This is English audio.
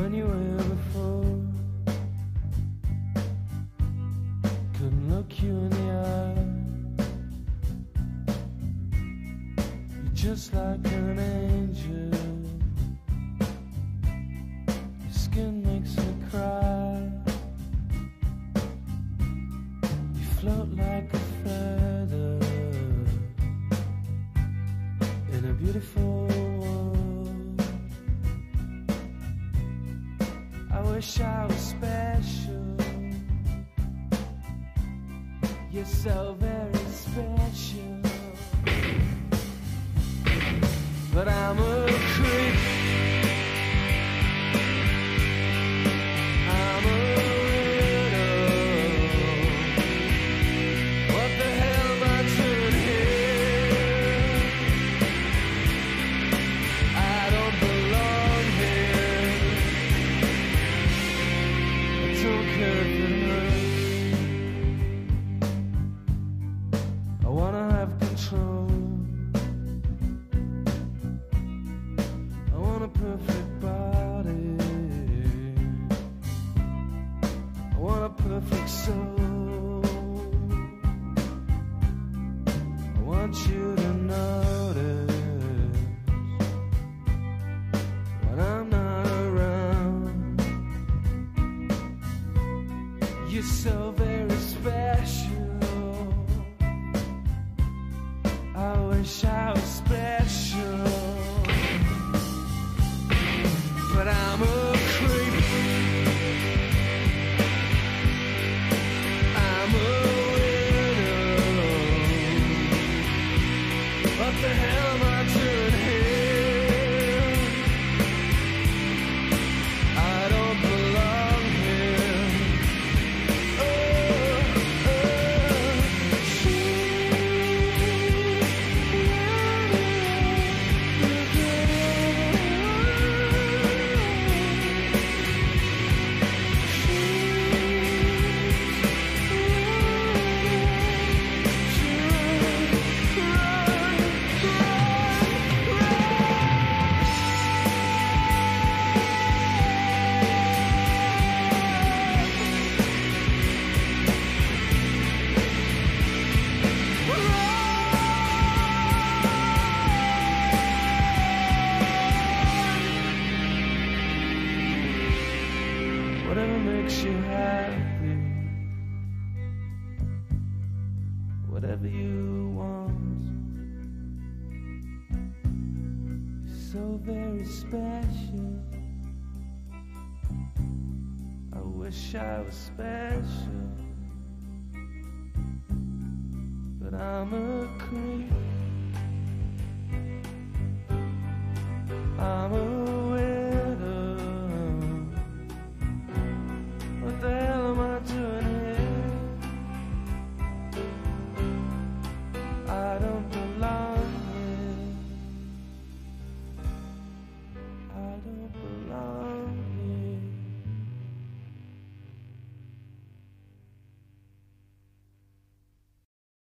when you were before. Couldn't look you in the eye. You're just like an angel. Your skin makes me cry. You float like a feather in a beautiful wish I was special. You're so very special. But I'm a I don't care it hurts. I wanna have control. I want a perfect body. I want a perfect soul. I want you You're so very special. I wish I was special, but I'm a creep. I'm a. What the hell Whatever makes you happy, whatever you want. So very special. I wish I was special, but I'm a creep. I'm a